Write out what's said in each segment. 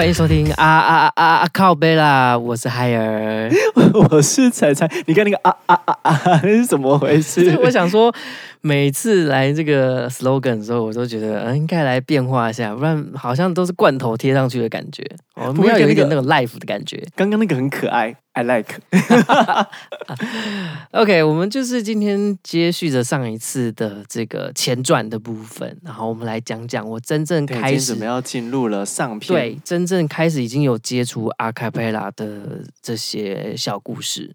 欢迎收听啊啊啊啊靠背啦！我是海尔，我是彩彩。你看那个啊啊啊啊，那 是怎么回事？我想说，每次来这个 slogan 的时候，我都觉得嗯，应该来变化一下，不然好像都是罐头贴上去的感觉。我们要有一点那个 life 的感觉。刚刚那个很可爱。I like。OK，我们就是今天接续着上一次的这个前传的部分，然后我们来讲讲我真正开始要进入了上片，对，真正开始已经有接触阿卡贝拉的这些小故事。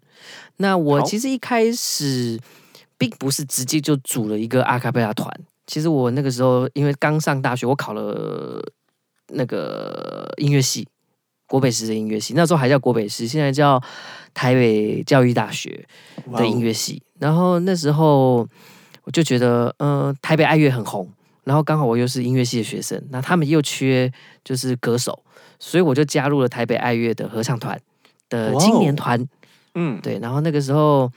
那我其实一开始并不是直接就组了一个阿卡贝拉团，其实我那个时候因为刚上大学，我考了那个音乐系。国北师的音乐系，那时候还叫国北师，现在叫台北教育大学的音乐系。然后那时候我就觉得，嗯、呃，台北爱乐很红，然后刚好我又是音乐系的学生，那他们又缺就是歌手，所以我就加入了台北爱乐的合唱团的青年团。嗯.对。然后那个时候，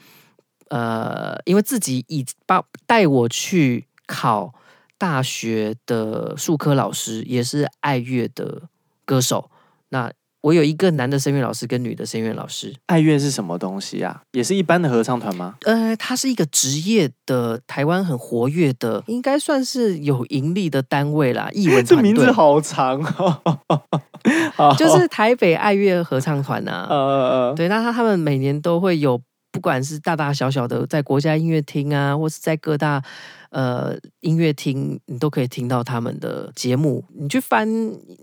呃，因为自己以把带我去考大学的术科老师也是爱乐的歌手，那。我有一个男的声乐老师跟女的声乐老师。爱乐是什么东西啊？也是一般的合唱团吗？呃，它是一个职业的，台湾很活跃的，应该算是有盈利的单位啦。艺文。这名字好长哦，就是台北爱乐合唱团呐、啊。呃，对，那他他们每年都会有。不管是大大小小的，在国家音乐厅啊，或是在各大呃音乐厅，你都可以听到他们的节目。你去翻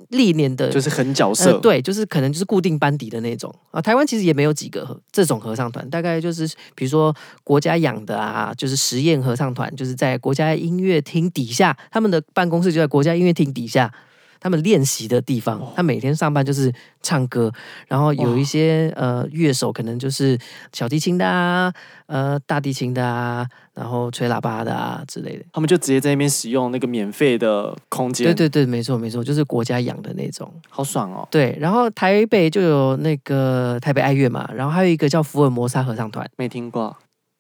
历年的，就是很角色，呃，对，就是可能就是固定班底的那种啊。台湾其实也没有几个这种合唱团，大概就是比如说国家养的啊，就是实验合唱团，就是在国家音乐厅底下，他们的办公室就在国家音乐厅底下。他们练习的地方，他每天上班就是唱歌，然后有一些呃乐手可能就是小提琴的啊，呃大提琴的啊，然后吹喇叭的啊之类的。他们就直接在那边使用那个免费的空间。对对对，没错没错，就是国家养的那种，好爽哦。对，然后台北就有那个台北爱乐嘛，然后还有一个叫福尔摩沙合唱团，没听过。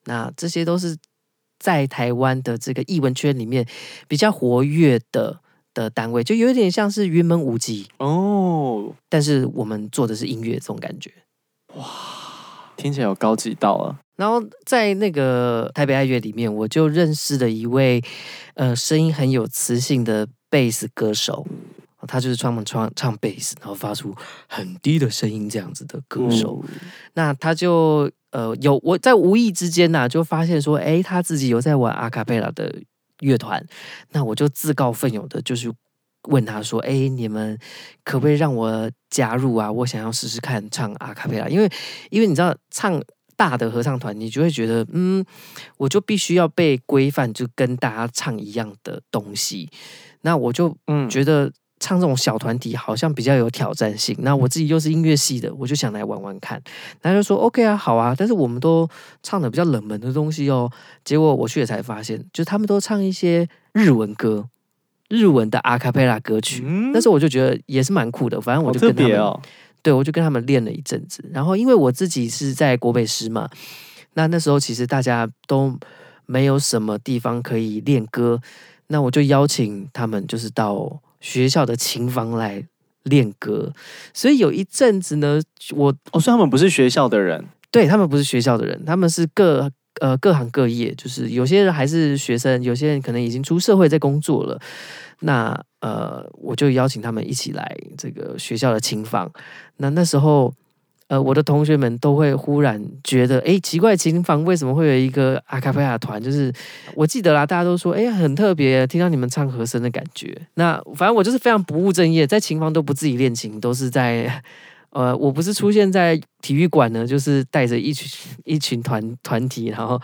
那这些都是在台湾的这个艺文圈里面比较活跃的。的单位就有点像是云门舞集哦，但是我们做的是音乐这种感觉，哇，听起来有高级到了。然后在那个台北爱乐里面，我就认识了一位呃声音很有磁性的贝斯歌手，他就是专门唱唱贝斯，然后发出很低的声音这样子的歌手。嗯、那他就呃有我在无意之间呐、啊，就发现说，哎，他自己有在玩阿卡贝拉的。乐团，那我就自告奋勇的，就是问他说：“哎，你们可不可以让我加入啊？我想要试试看唱阿卡贝拉，因为因为你知道，唱大的合唱团，你就会觉得，嗯，我就必须要被规范，就跟大家唱一样的东西。那我就嗯觉得。”唱这种小团体好像比较有挑战性，那我自己又是音乐系的，我就想来玩玩看。他就说 OK 啊，好啊，但是我们都唱的比较冷门的东西哦。结果我去了才发现，就他们都唱一些日文歌，日文的阿卡贝拉歌曲。嗯，但是我就觉得也是蛮酷的，反正我就跟他们，哦，对，我就跟他们练了一阵子。然后因为我自己是在国北师嘛，那那时候其实大家都没有什么地方可以练歌，那我就邀请他们，就是到。学校的琴房来练歌，所以有一阵子呢，我我说、哦、他们不是学校的人，对，他们不是学校的人，他们是各呃各行各业，就是有些人还是学生，有些人可能已经出社会在工作了。那呃，我就邀请他们一起来这个学校的琴房。那那时候。呃，我的同学们都会忽然觉得，哎，奇怪，琴房为什么会有一个阿卡贝拉团？就是我记得啦，大家都说，哎，很特别，听到你们唱和声的感觉。那反正我就是非常不务正业，在琴房都不自己练琴，都是在。呃，我不是出现在体育馆呢，就是带着一群一群团团体，然后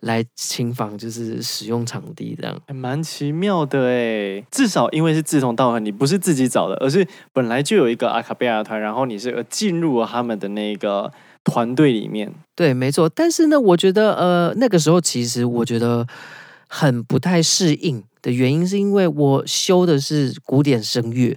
来琴房，就是使用场地这样，还蛮奇妙的哎。至少因为是志同道合，你不是自己找的，而是本来就有一个阿卡贝拉团，然后你是进入了他们的那个团队里面。对，没错。但是呢，我觉得呃，那个时候其实我觉得很不太适应的原因，是因为我修的是古典声乐。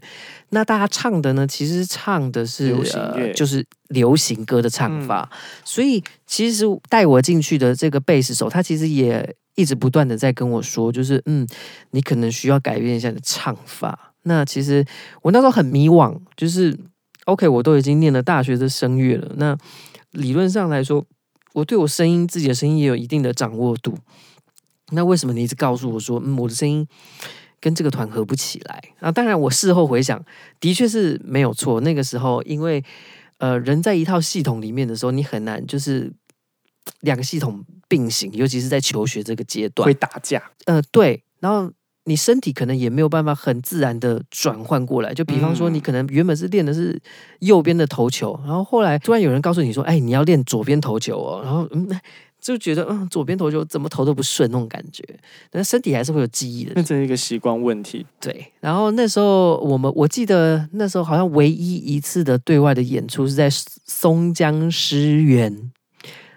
那大家唱的呢？其实唱的是流行乐，呃，就是流行歌的唱法。嗯、所以其实带我进去的这个贝斯手，他其实也一直不断的在跟我说，就是嗯，你可能需要改变一下你的唱法。那其实我那时候很迷惘，就是 OK，我都已经念了大学的声乐了，那理论上来说，我对我声音自己的声音也有一定的掌握度。那为什么你一直告诉我说，嗯，我的声音跟这个团合不起来？啊，当然我事后回想，的确是没有错。那个时候，因为呃，人在一套系统里面的时候，你很难就是两个系统并行，尤其是在求学这个阶段会打架。呃，对，然后你身体可能也没有办法很自然的转换过来。就比方说，你可能原本是练的是右边的投球，然后后来突然有人告诉你说，哎，你要练左边投球哦，然后嗯。就觉得嗯，左边投球怎么投都不顺那种感觉，但身体还是会有记忆的。那这是一个习惯问题。对，然后那时候我们我记得那时候好像唯一一次的对外的演出是在松江诗园，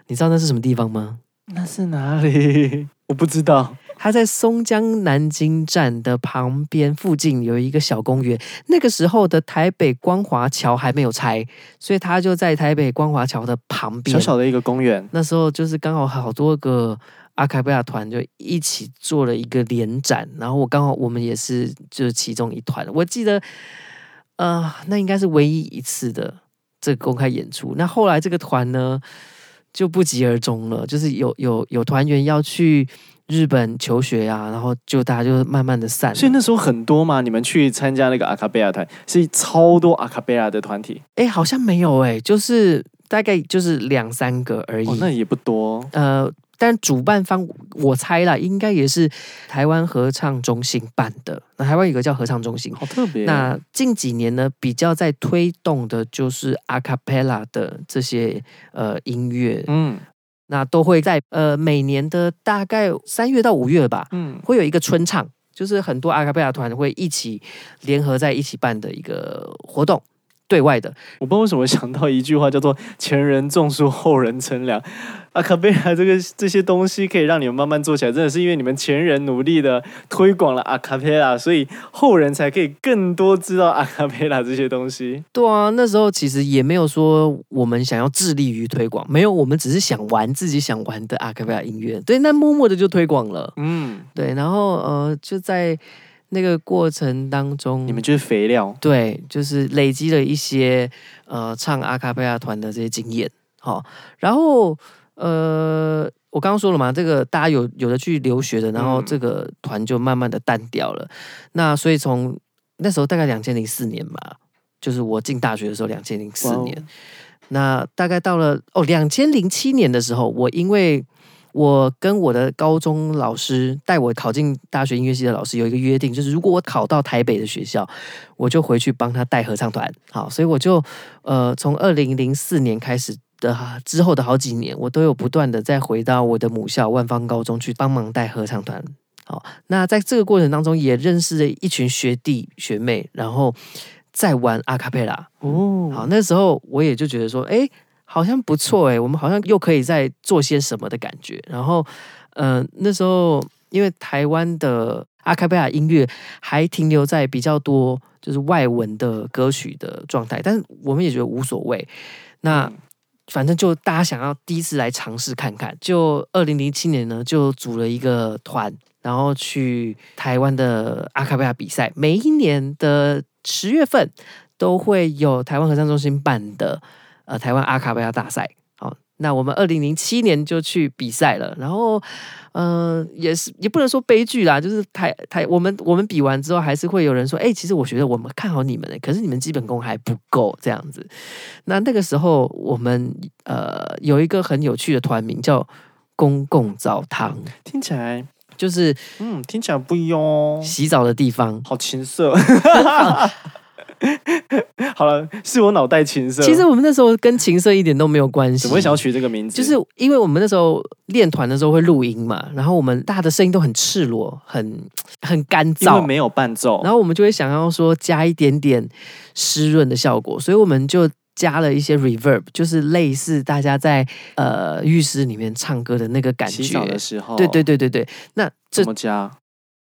你知道那是什么地方吗？那是哪里？我不知道。他在松江南京站的旁边附近有一个小公园。那个时候的台北光华桥还没有拆，所以他就在台北光华桥的旁边，小小的一个公园。那时候就是刚好好多个阿卡贝拉团就一起做了一个联展，然后我刚好我们也是就是其中一团。我记得，呃，那应该是唯一一次的这个公开演出。那后来这个团呢就不疾而终了，就是有有有团员要去。日本求学呀、啊，然后就大家就慢慢的散。所以那时候很多嘛，你们去参加那个阿卡贝拉团，是超多阿卡贝拉的团体。哎，好像没有哎，就是大概就是两三个而已。哦，那也不多。呃，但主办方我猜啦，应该也是台湾合唱中心办的。那台湾有个叫合唱中心，好特别。那近几年呢，比较在推动的就是阿卡贝拉的这些呃音乐，嗯。那都会在呃每年的大概三月到五月吧，嗯，会有一个春唱，就是很多阿卡贝拉团会一起联合在一起办的一个活动。对外的，我不知道为什么想到一句话叫做“前人种树，后人乘凉”。阿卡贝拉这个这些东西可以让你们慢慢做起来，真的是因为你们前人努力的推广了阿卡贝拉，所以后人才可以更多知道阿卡贝拉这些东西。对啊，那时候其实也没有说我们想要致力于推广，没有，我们只是想玩自己想玩的阿卡贝拉音乐。对，那默默的就推广了。嗯，对，然后呃，就在。那个过程当中，你们就是肥料，对，就是累积了一些呃唱阿卡贝拉团的这些经验，好，然后呃，我刚刚说了嘛，这个大家有有的去留学的，然后这个团就慢慢的淡掉了。嗯、那所以从那时候大概两千零四年吧，就是我进大学的时候，两千零四年，那大概到了哦两千零七年的时候，我因为。我跟我的高中老师带我考进大学音乐系的老师有一个约定，就是如果我考到台北的学校，我就回去帮他带合唱团。好，所以我就呃，从二零零四年开始的之后的好几年，我都有不断的再回到我的母校万芳高中去帮忙带合唱团。好，那在这个过程当中，也认识了一群学弟学妹，然后再玩阿卡贝拉。哦，好，那时候我也就觉得说，哎。好像不错哎，我们好像又可以再做些什么的感觉。然后，嗯、呃，那时候因为台湾的阿卡贝拉音乐还停留在比较多就是外文的歌曲的状态，但是我们也觉得无所谓。那反正就大家想要第一次来尝试看看，就二零零七年呢，就组了一个团，然后去台湾的阿卡贝拉比赛。每一年的十月份都会有台湾合唱中心办的。呃，台湾阿卡贝拉大赛，好，那我们二零零七年就去比赛了，然后，呃，也是也不能说悲剧啦，就是台台我们我们比完之后，还是会有人说，哎、欸，其实我觉得我们看好你们，可是你们基本功还不够这样子。那那个时候，我们呃有一个很有趣的团名叫公共澡堂，听起来就是嗯，听起来不一样哦，洗澡的地方，好情色。好了，是我脑袋情色。其实我们那时候跟情色一点都没有关系。怎么会想要取这个名字？就是因为我们那时候练团的时候会录音嘛，然后我们大家的声音都很赤裸，很很干燥，因为没有伴奏。然后我们就会想要说加一点点湿润的效果，所以我们就加了一些 reverb，就是类似大家在呃浴室里面唱歌的那个感觉。洗澡的时候，对对对对对。那这怎么加？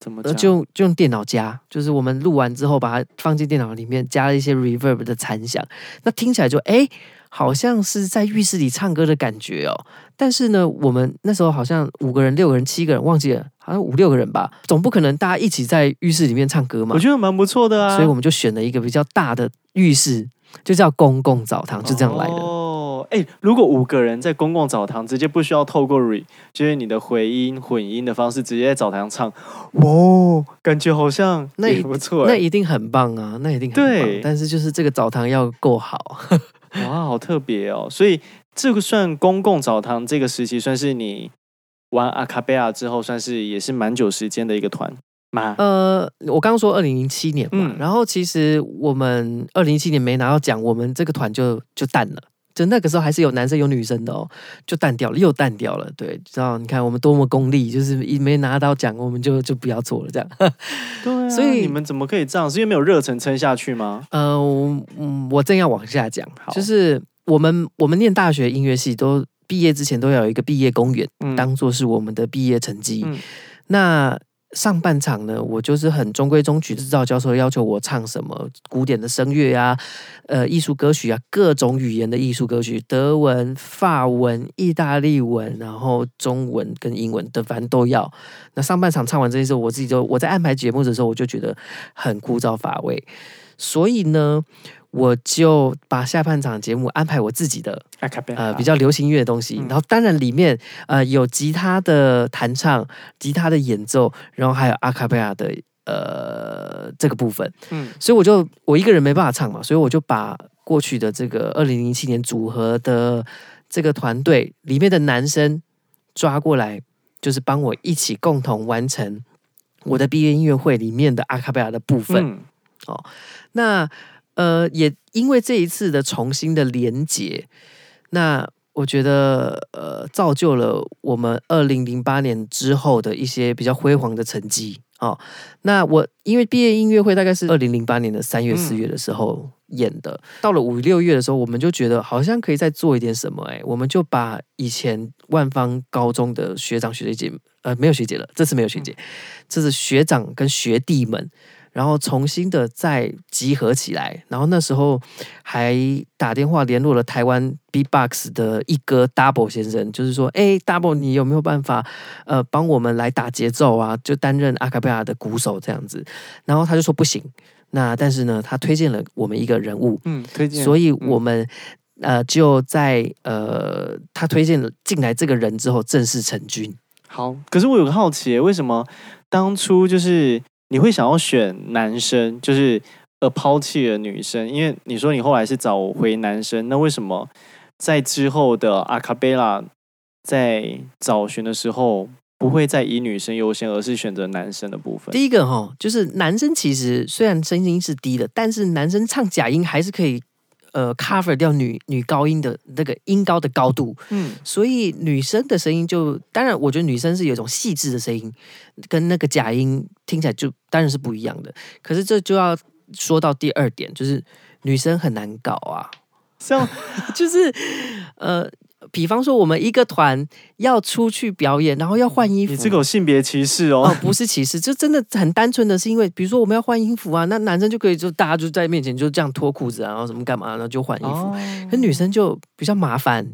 怎么呃，就就用电脑加，就是我们录完之后把它放进电脑里面，加了一些 reverb 的残响，那听起来就哎，好像是在浴室里唱歌的感觉哦。但是呢，我们那时候好像五个人、六个人、七个人，忘记了，好像五六个人吧，总不可能大家一起在浴室里面唱歌嘛。我觉得蛮不错的啊，所以我们就选了一个比较大的浴室，就叫公共澡堂，就这样来的。哦哎，如果五个人在公共澡堂，直接不需要透过 re，就是你的回音混音的方式，直接在澡堂唱，哇，感觉好像那也不错，那一定很棒啊，那一定很棒。对，但是就是这个澡堂要够好，哇，好特别哦。所以这个算公共澡堂这个时期，算是你玩阿卡贝拉之后，算是也是蛮久时间的一个团吗？呃，我刚刚说二零零七年嘛，嗯，然后其实我们二零零七年没拿到奖，我们这个团就就淡了。就那个时候还是有男生有女生的哦，就淡掉了，又淡掉了。对，知道？你看我们多么功利，就是一没拿到奖，我们就就不要做了，这样。对啊，所以你们怎么可以这样？是因为没有热忱撑下去吗？呃，嗯，我正要往下讲，就是我们我们念大学音乐系，都毕业之前都要有一个毕业公演，嗯、当做是我们的毕业成绩。嗯、那上半场呢，我就是很中规中矩，知道教授要求我唱什么古典的声乐啊，呃，艺术歌曲啊，各种语言的艺术歌曲，德文、法文、意大利文，然后中文跟英文的，反正都要。那上半场唱完这些时候，我自己就我在安排节目的时候，我就觉得很枯燥乏味，所以呢。我就把下半场节目安排我自己的，呃，比较流行乐的东西。然后当然里面呃有吉他的弹唱、吉他的演奏，然后还有阿卡贝拉的呃这个部分。嗯，所以我就我一个人没办法唱嘛，所以我就把过去的这个二零零七年组合的这个团队里面的男生抓过来，就是帮我一起共同完成我的毕业音乐会里面的阿卡贝拉的部分。嗯、哦，那。呃，也因为这一次的重新的连结，那我觉得呃，造就了我们二零零八年之后的一些比较辉煌的成绩哦。那我因为毕业音乐会大概是二零零八年的三月四月的时候演的，嗯、到了五六月的时候，我们就觉得好像可以再做一点什么，哎，我们就把以前万方高中的学长学姐，呃，没有学姐了，这次没有学姐，这是学长跟学弟们。然后重新的再集合起来，然后那时候还打电话联络了台湾 Beatbox 的一哥 Double 先生，就是说，哎，Double，你有没有办法呃帮我们来打节奏啊？就担任阿卡贝拉的鼓手这样子。然后他就说不行，那但是呢，他推荐了我们一个人物，嗯，推荐，所以我们、嗯、呃就在呃他推荐了进来这个人之后正式成军。好，可是我有个好奇，为什么当初就是。你会想要选男生，就是呃抛弃了女生，因为你说你后来是找回男生，那为什么在之后的阿卡贝拉在找寻的时候不会再以女生优先，而是选择男生的部分？第一个哈，就是男生其实虽然声音是低的，但是男生唱假音还是可以。呃，cover 掉女女高音的那个音高的高度，嗯，所以女生的声音就当然，我觉得女生是有一种细致的声音，跟那个假音听起来就当然是不一样的。可是这就要说到第二点，就是女生很难搞啊，像 就是呃。比方说，我们一个团要出去表演，然后要换衣服，你这个有性别歧视哦？哦，不是歧视，就真的很单纯的是因为，比如说我们要换衣服啊，那男生就可以就大家就在面前就这样脱裤子啊，然后什么干嘛，然后就换衣服，哦、可女生就比较麻烦。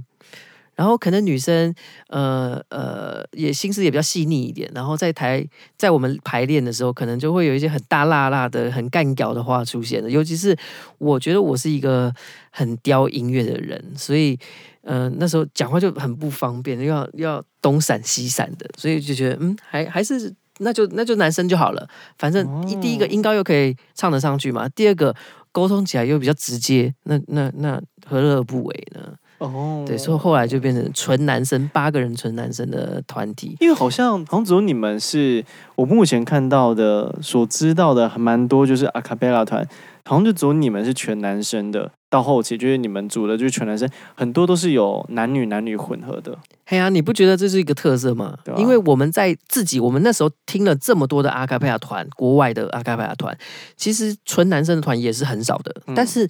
然后可能女生呃呃也心思也比较细腻一点，然后在台在我们排练的时候，可能就会有一些很大辣辣的、很干屌的话出现的。尤其是我觉得我是一个很叼音乐的人，所以呃那时候讲话就很不方便，要要东闪西闪的，所以就觉得嗯还还是那就那就男生就好了，反正一第一个音高又可以唱得上去嘛，第二个沟通起来又比较直接，那那那何乐而不为呢？哦，oh, 对，所以后来就变成纯男生八个人纯男生的团体，因为好像好像只有你们是我目前看到的所知道的还蛮多，就是阿卡贝拉团，好像就只有你们是全男生的。到后期就是你们组的就是全男生，很多都是有男女男女混合的。嘿呀、啊，你不觉得这是一个特色吗？啊、因为我们在自己我们那时候听了这么多的阿卡贝拉团，国外的阿卡贝拉团，其实纯男生的团也是很少的，嗯、但是。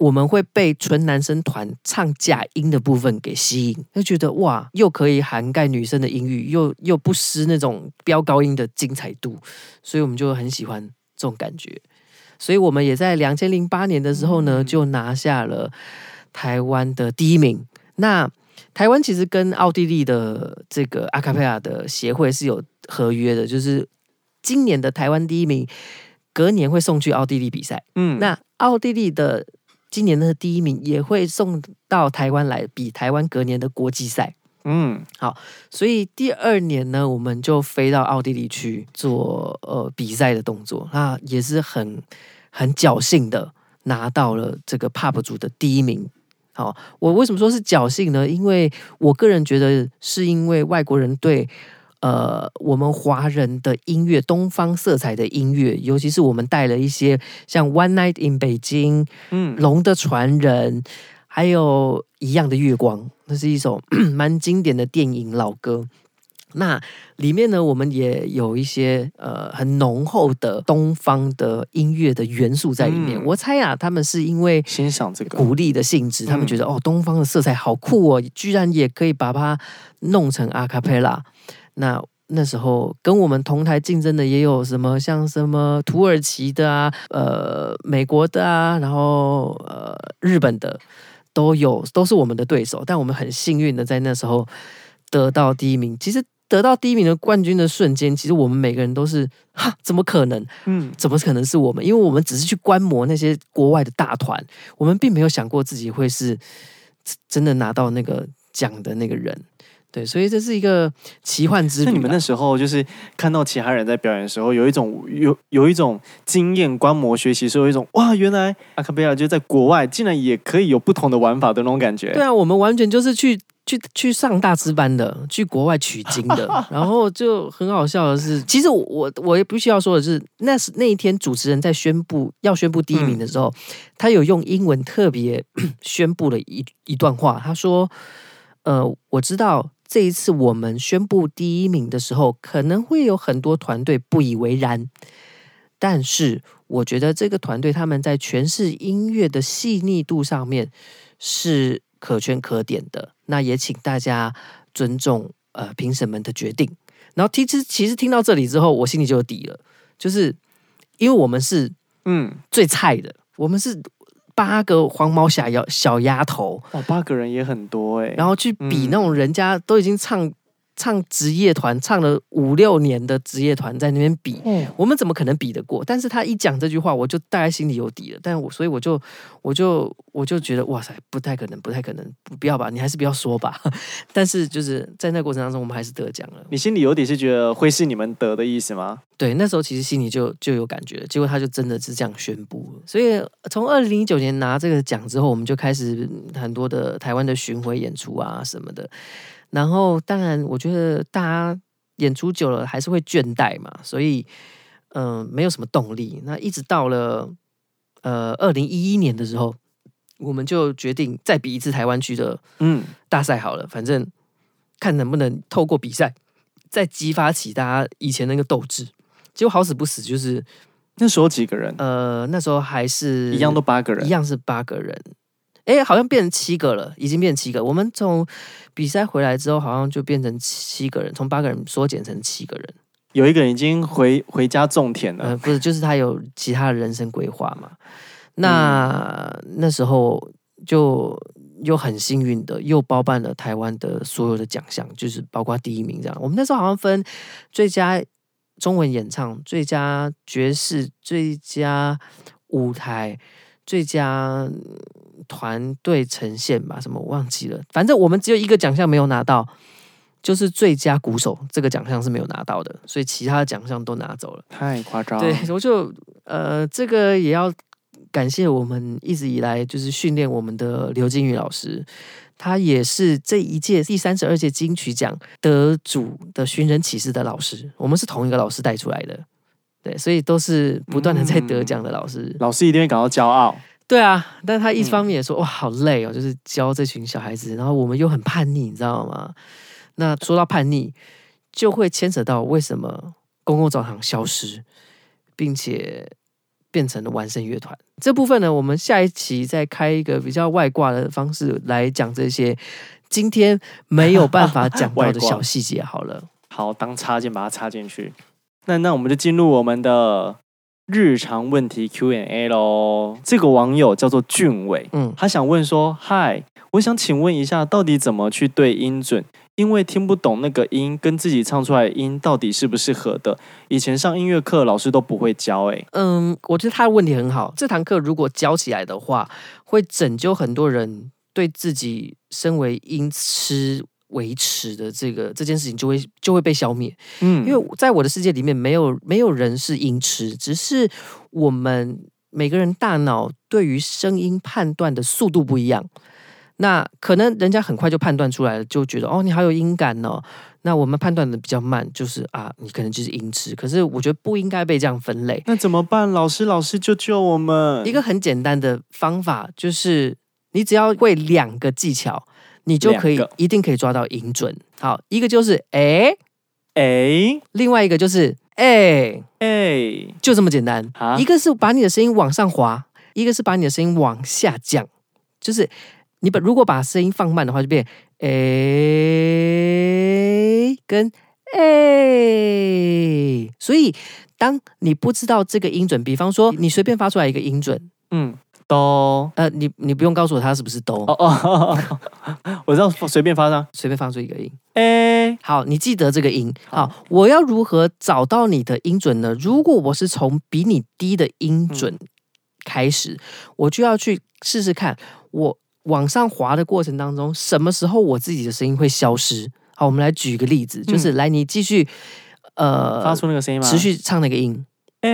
我们会被纯男生团唱假音的部分给吸引，就觉得哇，又可以涵盖女生的音域，又又不失那种飙高音的精彩度，所以我们就很喜欢这种感觉。所以我们也在两千零八年的时候呢，就拿下了台湾的第一名。那台湾其实跟奥地利的这个阿卡贝拉的协会是有合约的，就是今年的台湾第一名，隔年会送去奥地利比赛。嗯，那奥地利的今年的第一名也会送到台湾来比台湾隔年的国际赛。嗯，好，所以第二年呢，我们就飞到奥地利去做呃比赛的动作，那也是很很侥幸的拿到了这个 Pop 组的第一名。好，我为什么说是侥幸呢？因为我个人觉得，是因为外国人对呃我们华人的音乐、东方色彩的音乐，尤其是我们带了一些像《One Night in 北京》、嗯，《龙的传人》，还有一样的月光，那是一首 蛮经典的电影老歌。那里面呢，我们也有一些呃很浓厚的东方的音乐的元素在里面。嗯、我猜啊，他们是因为欣赏这个鼓励的性质，他们觉得、嗯、哦，东方的色彩好酷哦，居然也可以把它弄成阿卡贝拉。那那时候跟我们同台竞争的也有什么，像什么土耳其的啊，呃，美国的啊，然后呃，日本的都有，都是我们的对手。但我们很幸运的在那时候得到第一名。其实。得到第一名的冠军的瞬间，其实我们每个人都是哈，怎么可能？嗯，怎么可能是我们？因为我们只是去观摩那些国外的大团，我们并没有想过自己会是真的拿到那个奖的那个人。对，所以这是一个奇幻之旅。那你们那时候就是看到其他人在表演的时候，有一种有有一种经验观摩学习，是有一种哇，原来阿卡贝拉就在国外，竟然也可以有不同的玩法的那种感觉。对啊，我们完全就是去。去去上大师班的，去国外取经的，然后就很好笑的是，其实我我也不需要说的是，那是那一天主持人在宣布要宣布第一名的时候，嗯、他有用英文特别 宣布了一一段话，他说：“呃，我知道这一次我们宣布第一名的时候，可能会有很多团队不以为然，但是我觉得这个团队他们在诠释音乐的细腻度上面是。”可圈可点的，那也请大家尊重呃评审们的决定。然后其实其实听到这里之后，我心里就有底了，就是因为我们是嗯最菜的，嗯、我们是八个黄毛小丫小丫头哦，八个人也很多哎，然后去比那种人家都已经唱。唱职业团唱了五六年的职业团在那边比，嗯、我们怎么可能比得过？但是他一讲这句话，我就大概心里有底了。但我所以我就我就我就觉得哇塞，不太可能，不太可能，不要吧，你还是不要说吧。但是就是在那个过程当中，我们还是得奖了。你心里有底是觉得会是你们得的意思吗？对，那时候其实心里就就有感觉了。结果他就真的是这样宣布了。所以从二零一九年拿这个奖之后，我们就开始很多的台湾的巡回演出啊什么的。然后，当然，我觉得大家演出久了还是会倦怠嘛，所以，嗯、呃，没有什么动力。那一直到了呃二零一一年的时候，我们就决定再比一次台湾区的嗯大赛好了，嗯、反正看能不能透过比赛再激发起大家以前那个斗志。结果好死不死，就是那时候几个人？呃，那时候还是一样都八个人，一样是八个人。哎，好像变成七个了，已经变成七个。我们从比赛回来之后，好像就变成七个人，从八个人缩减成七个人。有一个人已经回回家种田了，呃，不是，就是他有其他的人生规划嘛。那、嗯、那时候就又很幸运的，又包办了台湾的所有的奖项，就是包括第一名这样。我们那时候好像分最佳中文演唱、最佳爵士、最佳舞台、最佳。团队呈现吧，什么我忘记了。反正我们只有一个奖项没有拿到，就是最佳鼓手这个奖项是没有拿到的，所以其他的奖项都拿走了。太夸张了。对，我就呃，这个也要感谢我们一直以来就是训练我们的刘金宇老师，他也是这一届第三十二届金曲奖得主的寻人启事的老师，我们是同一个老师带出来的，对，所以都是不断的在得奖的老师。嗯，老师一定会感到骄傲。对啊，但他一方面也说、嗯、哇，好累哦，就是教这群小孩子，然后我们又很叛逆，你知道吗？那说到叛逆，就会牵扯到为什么公共澡堂消失，并且变成了完声乐团。这部分呢，我们下一期再开一个比较外挂的方式来讲这些今天没有办法讲到的 小细节。好了，好，当插件把它插进去。那那我们就进入我们的日常问题 Q&A 喽。这个网友叫做俊伟，嗯，他想问说：嗨，我想请问一下，到底怎么去对音准？因为听不懂那个音跟自己唱出来的音到底是不是合的。以前上音乐课老师都不会教，欸，哎，嗯，我觉得他的问题很好。这堂课如果教起来的话，会拯救很多人对自己身为音痴维持的这个这件事情就会就会被消灭。嗯，因为在我的世界里面，没有没有人是音痴，只是我们每个人大脑对于声音判断的速度不一样。那可能人家很快就判断出来了，就觉得哦，你好有音感哦。那我们判断的比较慢，就是啊，你可能就是音痴。可是我觉得不应该被这样分类。那怎么办？老师，老师救救我们！一个很简单的方法就是，你只要会两个技巧，你就可以一定可以抓到音准。好，一个就是哎哎，另外一个就是哎哎，就这么简单。啊，一个是把你的声音往上滑，一个是把你的声音往下降，就是。你把如果把声音放慢的话，就变诶、欸、跟诶、欸。所以当你不知道这个音准，比方说你随便发出来一个音准，嗯，哆，呃，你你不用告诉我它是不是哆，哦哦，哦，我知道，随便发上，随便发出一个音，哎、欸，好，你记得这个音，好，我要如何找到你的音准呢？如果我是从比你低的音准开始，嗯、我就要去试试看我。往上滑的过程当中，什么时候我自己的声音会消失？好，我们来举一个例子，就是、嗯、来你继续，呃，发出那个声音吗？持续唱那个音。欸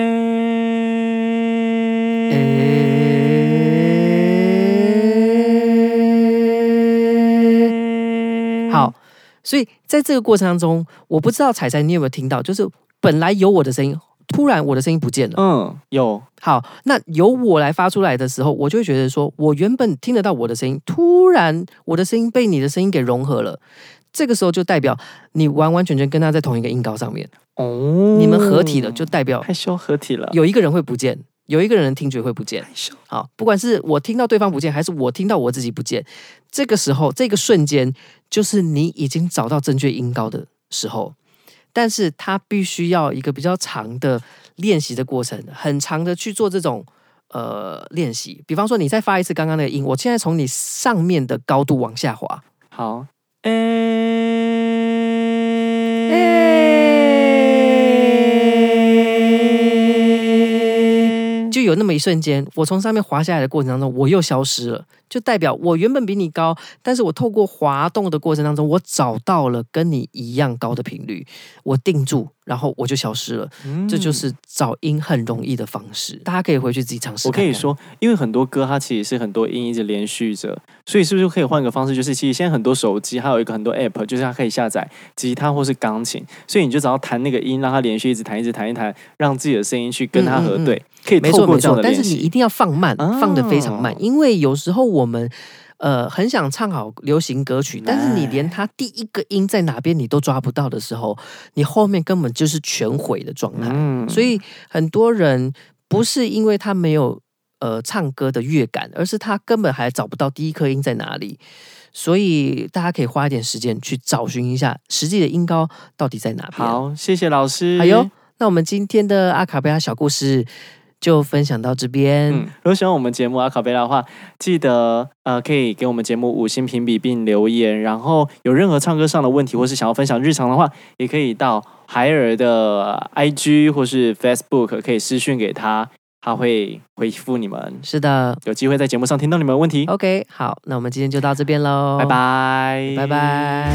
欸、好，所以在这个过程当中，我不知道彩彩你有没有听到，就是本来有我的声音。突然，我的声音不见了。嗯，有。好，那由我来发出来的时候，我就会觉得说，我原本听得到我的声音，突然我的声音被你的声音给融合了。这个时候就代表你完完全全跟他在同一个音高上面。哦，你们合体了，就代表害羞合体了。有一个人会不见，有一个人的听觉会不见。好，不管是我听到对方不见，还是我听到我自己不见，这个时候，这个瞬间，就是你已经找到正确音高的时候。但是他必须要一个比较长的练习的过程，很长的去做这种呃练习。比方说，你再发一次刚刚那个音，我现在从你上面的高度往下滑。好，诶、欸，就有那么一瞬间，我从上面滑下来的过程当中，我又消失了。就代表我原本比你高，但是我透过滑动的过程当中，我找到了跟你一样高的频率，我定住，然后我就消失了。嗯，这就是找音很容易的方式，大家可以回去自己尝试看看。我可以说，因为很多歌它其实是很多音一直连续着，所以是不是可以换个方式？就是其实现在很多手机还有一个很多 App，就是它可以下载吉他或是钢琴，所以你就只要弹那个音，让它连续一直弹，一直弹，一弹，让自己的声音去跟它核对。嗯嗯嗯可以透过这样的但是你一定要放慢，哦、放的非常慢，因为有时候我们呃很想唱好流行歌曲，但是你连它第一个音在哪边你都抓不到的时候，你后面根本就是全毁的状态。嗯、所以很多人不是因为他没有呃唱歌的乐感，而是他根本还找不到第一颗音在哪里。所以大家可以花一点时间去找寻一下实际的音高到底在哪边。好，谢谢老师。还有，那我们今天的阿卡贝拉小故事。就分享到这边。嗯，如果喜欢我们节目阿卡贝拉的话，记得呃可以给我们节目五星评比并留言。然后有任何唱歌上的问题，或是想要分享日常的话，也可以到海尔的 IG 或是 Facebook 可以私讯给他，他会回复你们。是的，有机会在节目上听到你们的问题。OK，好，那我们今天就到这边喽，拜拜，拜拜。